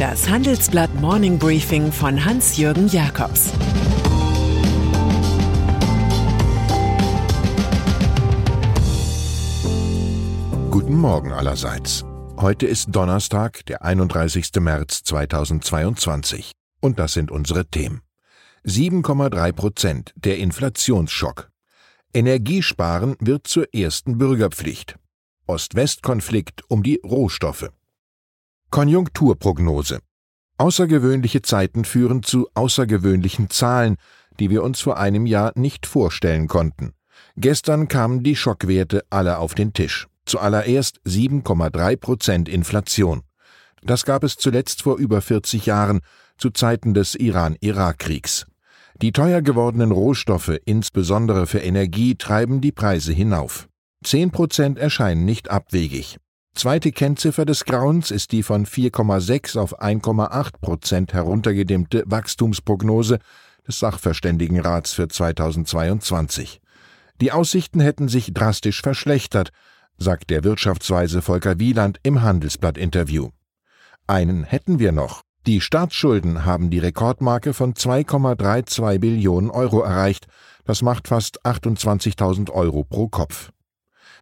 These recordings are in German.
Das Handelsblatt Morning Briefing von Hans-Jürgen Jakobs Guten Morgen allerseits. Heute ist Donnerstag, der 31. März 2022. Und das sind unsere Themen. 7,3 Prozent der Inflationsschock. Energiesparen wird zur ersten Bürgerpflicht. Ost-West-Konflikt um die Rohstoffe. Konjunkturprognose. Außergewöhnliche Zeiten führen zu außergewöhnlichen Zahlen, die wir uns vor einem Jahr nicht vorstellen konnten. Gestern kamen die Schockwerte alle auf den Tisch. Zuallererst 7,3 Prozent Inflation. Das gab es zuletzt vor über 40 Jahren, zu Zeiten des Iran-Irak-Kriegs. Die teuer gewordenen Rohstoffe, insbesondere für Energie, treiben die Preise hinauf. 10 Prozent erscheinen nicht abwegig. Zweite Kennziffer des Grauens ist die von 4,6 auf 1,8 Prozent heruntergedimmte Wachstumsprognose des Sachverständigenrats für 2022. Die Aussichten hätten sich drastisch verschlechtert, sagt der Wirtschaftsweise Volker Wieland im Handelsblatt-Interview. Einen hätten wir noch. Die Staatsschulden haben die Rekordmarke von 2,32 Billionen Euro erreicht. Das macht fast 28.000 Euro pro Kopf.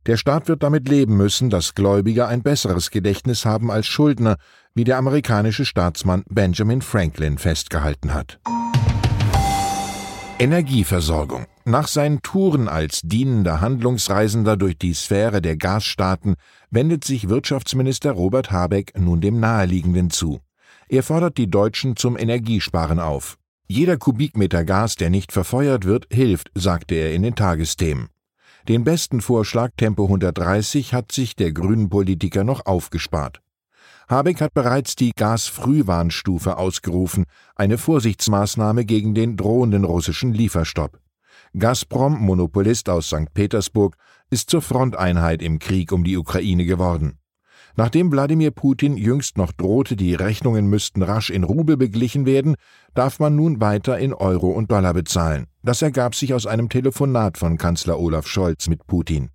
Der Staat wird damit leben müssen, dass Gläubiger ein besseres Gedächtnis haben als Schuldner, wie der amerikanische Staatsmann Benjamin Franklin festgehalten hat. Energieversorgung. Nach seinen Touren als dienender Handlungsreisender durch die Sphäre der Gasstaaten wendet sich Wirtschaftsminister Robert Habeck nun dem Naheliegenden zu. Er fordert die Deutschen zum Energiesparen auf. Jeder Kubikmeter Gas, der nicht verfeuert wird, hilft, sagte er in den Tagesthemen. Den besten Vorschlag Tempo 130 hat sich der grünen Politiker noch aufgespart. Habeck hat bereits die Gasfrühwarnstufe ausgerufen, eine Vorsichtsmaßnahme gegen den drohenden russischen Lieferstopp. Gazprom, Monopolist aus St. Petersburg, ist zur Fronteinheit im Krieg um die Ukraine geworden. Nachdem Wladimir Putin jüngst noch drohte, die Rechnungen müssten rasch in Rubel beglichen werden, darf man nun weiter in Euro und Dollar bezahlen. Das ergab sich aus einem Telefonat von Kanzler Olaf Scholz mit Putin.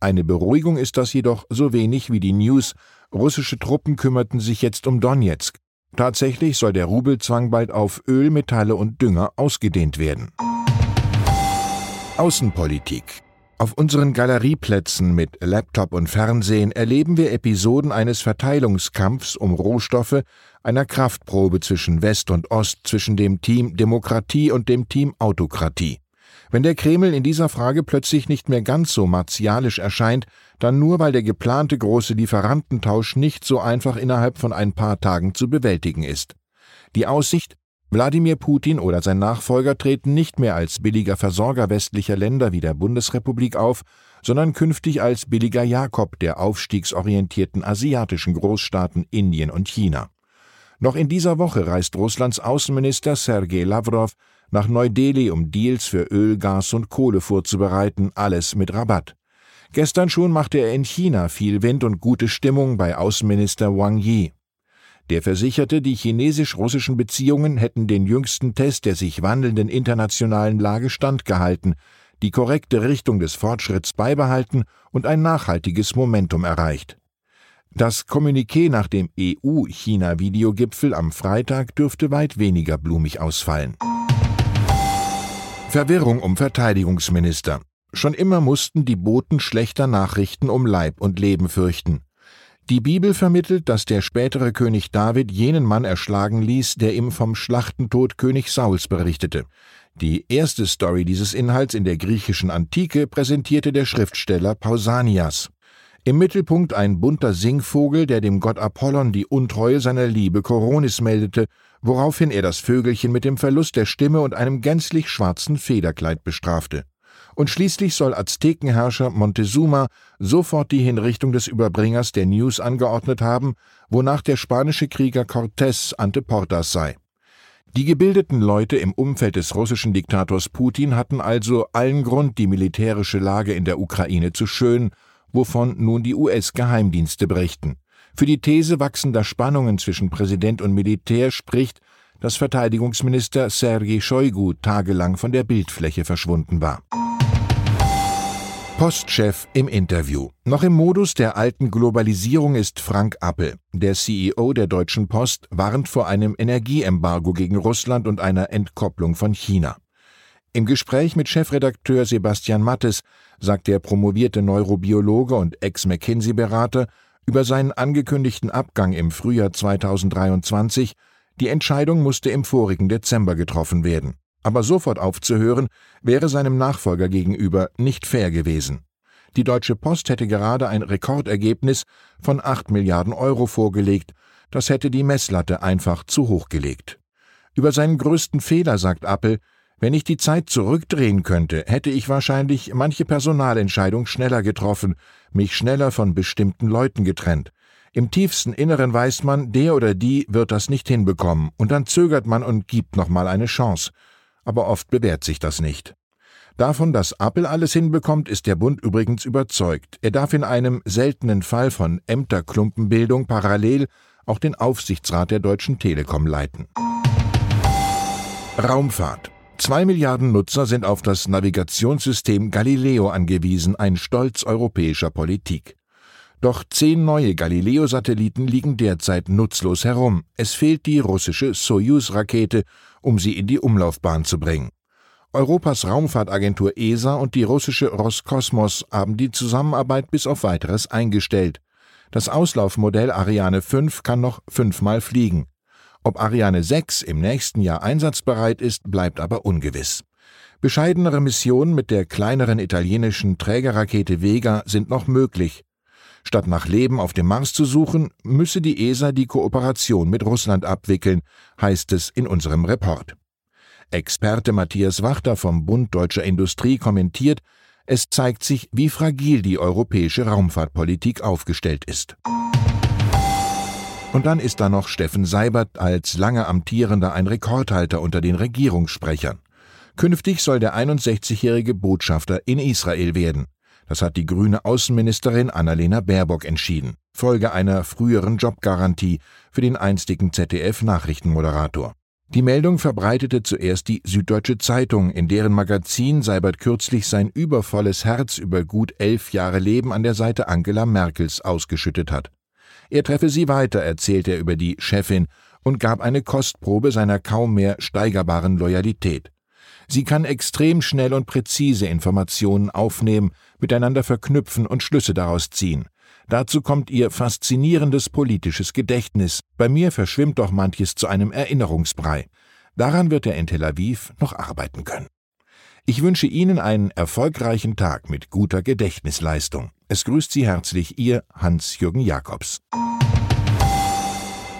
Eine Beruhigung ist das jedoch so wenig wie die News, russische Truppen kümmerten sich jetzt um Donetsk. Tatsächlich soll der Rubelzwang bald auf Öl, Metalle und Dünger ausgedehnt werden. Außenpolitik auf unseren Galerieplätzen mit Laptop und Fernsehen erleben wir Episoden eines Verteilungskampfs um Rohstoffe, einer Kraftprobe zwischen West und Ost, zwischen dem Team Demokratie und dem Team Autokratie. Wenn der Kreml in dieser Frage plötzlich nicht mehr ganz so martialisch erscheint, dann nur weil der geplante große Lieferantentausch nicht so einfach innerhalb von ein paar Tagen zu bewältigen ist. Die Aussicht, Wladimir Putin oder sein Nachfolger treten nicht mehr als billiger Versorger westlicher Länder wie der Bundesrepublik auf, sondern künftig als billiger Jakob der aufstiegsorientierten asiatischen Großstaaten Indien und China. Noch in dieser Woche reist Russlands Außenminister Sergei Lavrov nach Neu-Delhi, um Deals für Öl, Gas und Kohle vorzubereiten, alles mit Rabatt. Gestern schon machte er in China viel Wind und gute Stimmung bei Außenminister Wang Yi. Der versicherte, die chinesisch-russischen Beziehungen hätten den jüngsten Test der sich wandelnden internationalen Lage standgehalten, die korrekte Richtung des Fortschritts beibehalten und ein nachhaltiges Momentum erreicht. Das Kommuniqué nach dem EU-China-Videogipfel am Freitag dürfte weit weniger blumig ausfallen. Verwirrung um Verteidigungsminister. Schon immer mussten die Boten schlechter Nachrichten um Leib und Leben fürchten. Die Bibel vermittelt, dass der spätere König David jenen Mann erschlagen ließ, der ihm vom Schlachtentod König Sauls berichtete. Die erste Story dieses Inhalts in der griechischen Antike präsentierte der Schriftsteller Pausanias. Im Mittelpunkt ein bunter Singvogel, der dem Gott Apollon die Untreue seiner Liebe Koronis meldete, woraufhin er das Vögelchen mit dem Verlust der Stimme und einem gänzlich schwarzen Federkleid bestrafte und schließlich soll Aztekenherrscher Montezuma sofort die Hinrichtung des Überbringers der News angeordnet haben, wonach der spanische Krieger Cortés ante Portas sei. Die gebildeten Leute im Umfeld des russischen Diktators Putin hatten also allen Grund, die militärische Lage in der Ukraine zu schönen, wovon nun die US-Geheimdienste berichten. Für die These wachsender Spannungen zwischen Präsident und Militär spricht, dass Verteidigungsminister Sergei Shoigu tagelang von der Bildfläche verschwunden war. Postchef im Interview. Noch im Modus der alten Globalisierung ist Frank Appel. Der CEO der Deutschen Post warnt vor einem Energieembargo gegen Russland und einer Entkopplung von China. Im Gespräch mit Chefredakteur Sebastian Mattes sagt der promovierte Neurobiologe und Ex-McKinsey-Berater über seinen angekündigten Abgang im Frühjahr 2023, die Entscheidung musste im vorigen Dezember getroffen werden. Aber sofort aufzuhören, wäre seinem Nachfolger gegenüber nicht fair gewesen. Die Deutsche Post hätte gerade ein Rekordergebnis von 8 Milliarden Euro vorgelegt, das hätte die Messlatte einfach zu hoch gelegt. Über seinen größten Fehler sagt Appel, wenn ich die Zeit zurückdrehen könnte, hätte ich wahrscheinlich manche Personalentscheidung schneller getroffen, mich schneller von bestimmten Leuten getrennt. Im tiefsten Inneren weiß man, der oder die wird das nicht hinbekommen, und dann zögert man und gibt nochmal eine Chance aber oft bewährt sich das nicht. Davon, dass Apple alles hinbekommt, ist der Bund übrigens überzeugt. Er darf in einem seltenen Fall von Ämterklumpenbildung parallel auch den Aufsichtsrat der Deutschen Telekom leiten. Raumfahrt. Zwei Milliarden Nutzer sind auf das Navigationssystem Galileo angewiesen, ein Stolz europäischer Politik. Doch zehn neue Galileo-Satelliten liegen derzeit nutzlos herum. Es fehlt die russische Soyuz-Rakete, um sie in die Umlaufbahn zu bringen. Europas Raumfahrtagentur ESA und die russische Roskosmos haben die Zusammenarbeit bis auf weiteres eingestellt. Das Auslaufmodell Ariane 5 kann noch fünfmal fliegen. Ob Ariane 6 im nächsten Jahr einsatzbereit ist, bleibt aber ungewiss. Bescheidenere Missionen mit der kleineren italienischen Trägerrakete Vega sind noch möglich. Statt nach Leben auf dem Mars zu suchen, müsse die ESA die Kooperation mit Russland abwickeln, heißt es in unserem Report. Experte Matthias Wachter vom Bund Deutscher Industrie kommentiert, es zeigt sich, wie fragil die europäische Raumfahrtpolitik aufgestellt ist. Und dann ist da noch Steffen Seibert als lange amtierender ein Rekordhalter unter den Regierungssprechern. Künftig soll der 61-jährige Botschafter in Israel werden. Das hat die grüne Außenministerin Annalena Baerbock entschieden, Folge einer früheren Jobgarantie für den einstigen ZDF-Nachrichtenmoderator. Die Meldung verbreitete zuerst die Süddeutsche Zeitung, in deren Magazin Seibert kürzlich sein übervolles Herz über gut elf Jahre Leben an der Seite Angela Merkels ausgeschüttet hat. Er treffe sie weiter, erzählt er über die Chefin und gab eine Kostprobe seiner kaum mehr steigerbaren Loyalität. Sie kann extrem schnell und präzise Informationen aufnehmen, miteinander verknüpfen und Schlüsse daraus ziehen. Dazu kommt ihr faszinierendes politisches Gedächtnis. Bei mir verschwimmt doch manches zu einem Erinnerungsbrei. Daran wird er in Tel Aviv noch arbeiten können. Ich wünsche Ihnen einen erfolgreichen Tag mit guter Gedächtnisleistung. Es grüßt Sie herzlich Ihr Hans-Jürgen Jakobs.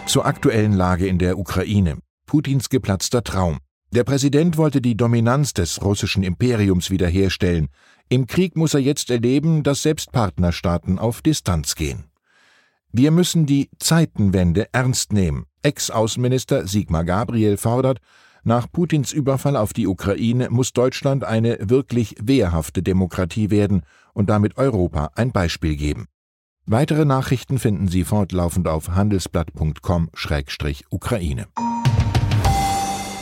Zur aktuellen Lage in der Ukraine. Putins geplatzter Traum. Der Präsident wollte die Dominanz des russischen Imperiums wiederherstellen. Im Krieg muss er jetzt erleben, dass selbst Partnerstaaten auf Distanz gehen. Wir müssen die Zeitenwende ernst nehmen. Ex-Außenminister Sigmar Gabriel fordert, nach Putins Überfall auf die Ukraine muss Deutschland eine wirklich wehrhafte Demokratie werden und damit Europa ein Beispiel geben. Weitere Nachrichten finden Sie fortlaufend auf handelsblatt.com-ukraine.